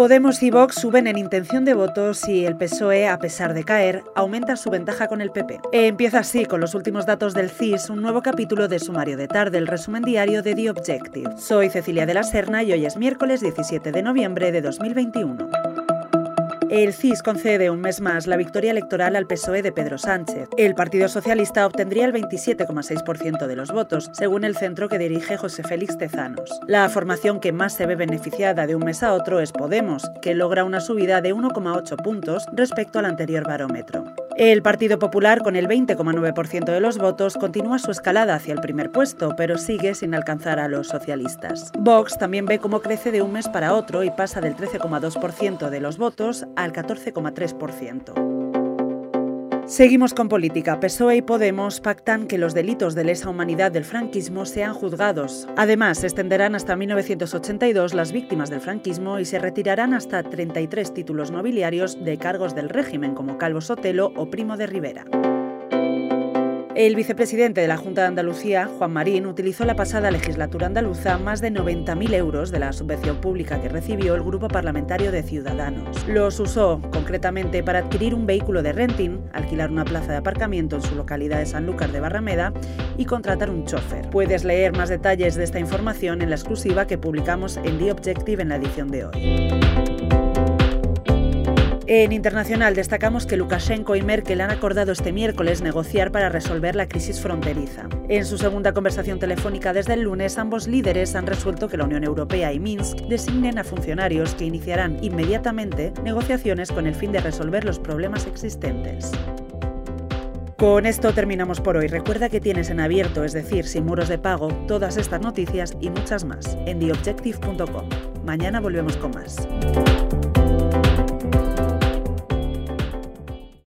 Podemos y Vox suben en intención de votos y el PSOE, a pesar de caer, aumenta su ventaja con el PP. Empieza así, con los últimos datos del CIS, un nuevo capítulo de Sumario de Tarde, el resumen diario de The Objective. Soy Cecilia de la Serna y hoy es miércoles 17 de noviembre de 2021. El CIS concede un mes más la victoria electoral al PSOE de Pedro Sánchez. El Partido Socialista obtendría el 27,6% de los votos, según el centro que dirige José Félix Tezanos. La formación que más se ve beneficiada de un mes a otro es Podemos, que logra una subida de 1,8 puntos respecto al anterior barómetro. El Partido Popular, con el 20,9% de los votos, continúa su escalada hacia el primer puesto, pero sigue sin alcanzar a los socialistas. Vox también ve cómo crece de un mes para otro y pasa del 13,2% de los votos al 14,3%. Seguimos con política. PSOE y Podemos pactan que los delitos de lesa humanidad del franquismo sean juzgados. Además, se extenderán hasta 1982 las víctimas del franquismo y se retirarán hasta 33 títulos nobiliarios de cargos del régimen como Calvo Sotelo o Primo de Rivera. El vicepresidente de la Junta de Andalucía, Juan Marín, utilizó la pasada legislatura andaluza más de 90.000 euros de la subvención pública que recibió el Grupo Parlamentario de Ciudadanos. Los usó concretamente para adquirir un vehículo de renting, alquilar una plaza de aparcamiento en su localidad de Sanlúcar de Barrameda y contratar un chofer. Puedes leer más detalles de esta información en la exclusiva que publicamos en The Objective en la edición de hoy. En internacional destacamos que Lukashenko y Merkel han acordado este miércoles negociar para resolver la crisis fronteriza. En su segunda conversación telefónica desde el lunes, ambos líderes han resuelto que la Unión Europea y Minsk designen a funcionarios que iniciarán inmediatamente negociaciones con el fin de resolver los problemas existentes. Con esto terminamos por hoy. Recuerda que tienes en abierto, es decir, sin muros de pago, todas estas noticias y muchas más en theobjective.com. Mañana volvemos con más.